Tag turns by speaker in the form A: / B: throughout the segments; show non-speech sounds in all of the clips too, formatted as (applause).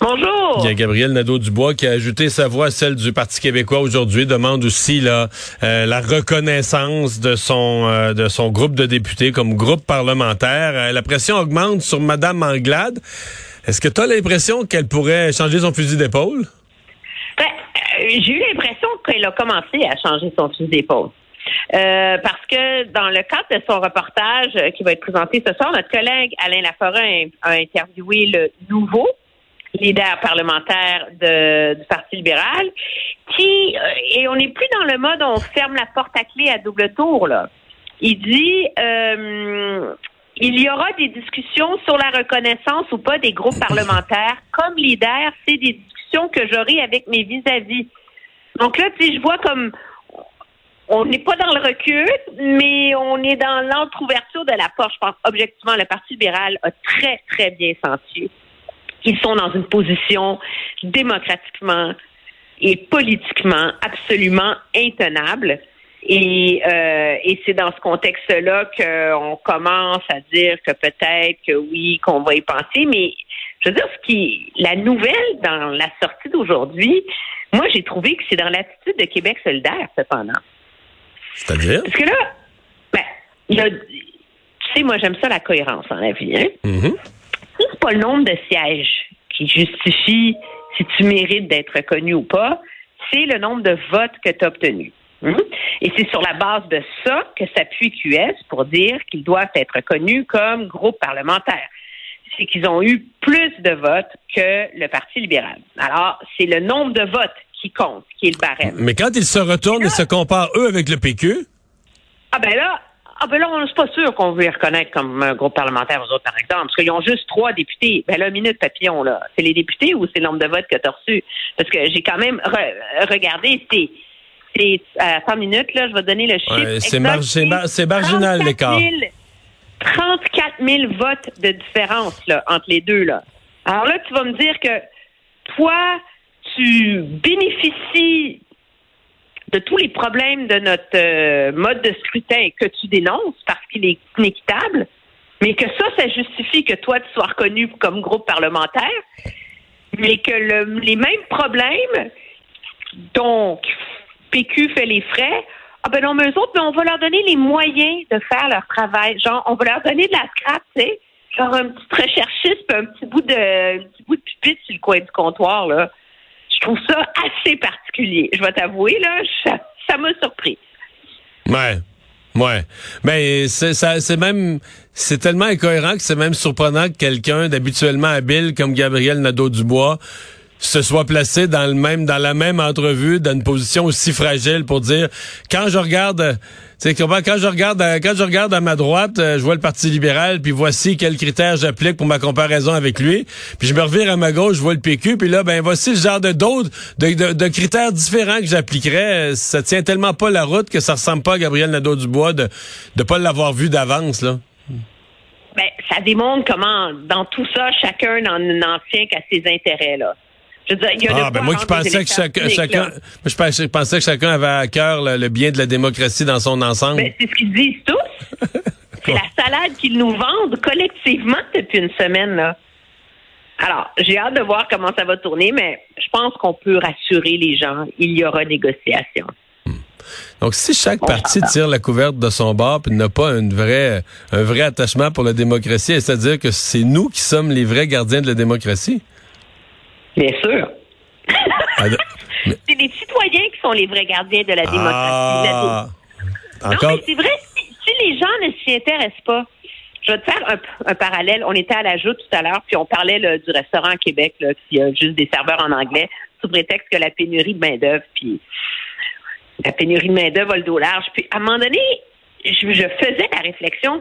A: Bonjour.
B: Il y a Gabriel Nadeau-Dubois qui a ajouté sa voix à celle du Parti québécois aujourd'hui, demande aussi là, euh, la reconnaissance de son euh, de son groupe de députés comme groupe parlementaire. Euh, la pression augmente sur Madame Anglade. Est-ce que tu as l'impression qu'elle pourrait changer son fusil d'épaule?
A: Ben, euh, j'ai eu l'impression qu'elle a commencé à changer son fusil d'épaule. Euh, parce que dans le cadre de son reportage euh, qui va être présenté ce soir, notre collègue Alain Laforêt a, a interviewé le nouveau leader parlementaire de, du Parti libéral, qui euh, et on n'est plus dans le mode on ferme la porte à clé à double tour là. Il dit euh, il y aura des discussions sur la reconnaissance ou pas des groupes parlementaires. Comme leader, c'est des discussions que j'aurai avec mes vis-à-vis. Donc là, tu je vois comme on n'est pas dans le recul, mais on est dans l'entre-ouverture de la porte. Je pense objectivement, le Parti libéral a très, très bien senti qu'ils sont dans une position démocratiquement et politiquement absolument intenable. Et, euh, et c'est dans ce contexte-là qu'on commence à dire que peut-être que oui, qu'on va y penser. Mais je veux dire, ce qui, la nouvelle dans la sortie d'aujourd'hui, moi, j'ai trouvé que c'est dans l'attitude de Québec solidaire, cependant.
B: C'est-à-dire?
A: Parce que là, ben, il y a, tu sais, moi, j'aime ça la cohérence dans la vie. Hein?
B: Mhm.
A: C'est pas le nombre de sièges qui justifie si tu mérites d'être reconnu ou pas, c'est le nombre de votes que tu as obtenus. Mhm. Et c'est sur la base de ça que s'appuie QS pour dire qu'ils doivent être reconnus comme groupe parlementaire. C'est qu'ils ont eu plus de votes que le Parti libéral. Alors, c'est le nombre de votes qui compte, qui est le barème.
B: Mais quand ils se retournent et se comparent, eux, avec le PQ,
A: Ah ben là, ah ben là, on n'est pas sûr qu'on veut les reconnaître comme un groupe parlementaire aux autres, par exemple, parce qu'ils ont juste trois députés. Ben là, minute papillon, là. C'est les députés ou c'est le nombre de votes que tu as reçus? Parce que j'ai quand même re- regardé, c'est. C'est à 100 minutes, là, je vais donner le chiffre.
B: Ouais, c'est mar- marginal,
A: 34
B: l'écart.
A: 000 34 000 votes de différence là, entre les deux. Là. Alors là, tu vas me dire que toi, tu bénéficies de tous les problèmes de notre euh, mode de scrutin que tu dénonces parce qu'il est inéquitable, mais que ça, ça justifie que toi, tu sois reconnu comme groupe parlementaire, mais que le- les mêmes problèmes dont PQ fait les frais, ah ben non, mais eux autres, mais on va leur donner les moyens de faire leur travail. Genre, on va leur donner de la scrap, tu sais, genre un petit recherchiste, un petit bout de un petit bout de pupitre sur le coin du comptoir, là. Je trouve ça assez particulier. Je vais t'avouer, là, ça m'a surpris.
B: Ouais. Ouais. Ben, c'est, ça, c'est même, c'est tellement incohérent que c'est même surprenant que quelqu'un d'habituellement habile comme Gabriel Nadeau-Dubois se soit placé dans le même, dans la même entrevue, dans une position aussi fragile pour dire, quand je regarde, sais, comment- quand je regarde, à- quand je regarde à ma droite, euh, je vois le Parti libéral, puis voici quels critères j'applique pour ma comparaison avec lui. Puis je me revire à ma gauche, je vois le PQ, puis là, ben, voici le genre de d'autres, de, de- critères différents que j'appliquerais. Ça tient tellement pas la route que ça ressemble pas à Gabriel Nadeau-Dubois de, de pas l'avoir vu d'avance, là.
A: Ben, ça démontre comment, dans tout ça, chacun n'en tient qu'à ses intérêts, là. Je veux dire, il y a
B: Ah, ben moi qui pensais que chacun, je pensais, je pensais que chacun avait à cœur le, le bien de la démocratie dans son ensemble.
A: Ben, c'est ce qu'ils disent tous. (laughs) c'est la salade qu'ils nous vendent collectivement depuis une semaine, là. Alors, j'ai hâte de voir comment ça va tourner, mais je pense qu'on peut rassurer les gens. Il y aura négociation.
B: Donc, si chaque parti tire la couverte de son bord et n'a pas une vraie, un vrai attachement pour la démocratie, c'est-à-dire que c'est nous qui sommes les vrais gardiens de la démocratie?
A: Bien sûr.
B: Ah, (laughs)
A: C'est les citoyens qui sont les vrais gardiens de la démocratie.
B: Ah,
A: Non,
B: encore?
A: mais c'est vrai, si, si les gens ne s'y intéressent pas, je vais te faire un, un parallèle. On était à la joute tout à l'heure, puis on parlait là, du restaurant à Québec, là, qui a juste des serveurs en anglais, sous prétexte que la pénurie de main-d'œuvre, puis la pénurie de main-d'œuvre a le dos large. Puis à un moment donné, je, je faisais la réflexion.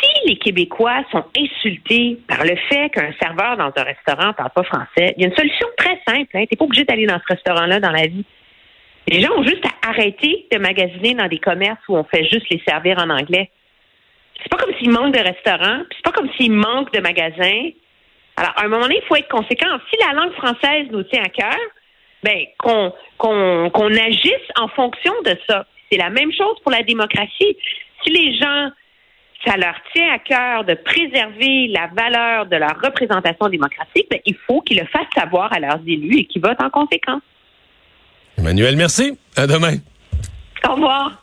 A: Si les Québécois sont insultés par le fait qu'un serveur dans un restaurant ne parle pas français, il y a une solution très simple. Hein. Tu n'es pas obligé d'aller dans ce restaurant-là dans la vie. Les gens ont juste à arrêter de magasiner dans des commerces où on fait juste les servir en anglais. C'est pas comme s'il manque de restaurants, c'est pas comme s'il manque de magasins. Alors, à un moment donné, il faut être conséquent. Si la langue française nous tient à cœur, ben, qu'on agisse en fonction de ça. C'est la même chose pour la démocratie. Si les gens, ça leur tient à cœur de préserver la valeur de leur représentation démocratique, ben, il faut qu'ils le fassent savoir à leurs élus et qu'ils votent en conséquence.
B: Emmanuel, merci. À demain.
A: Au revoir.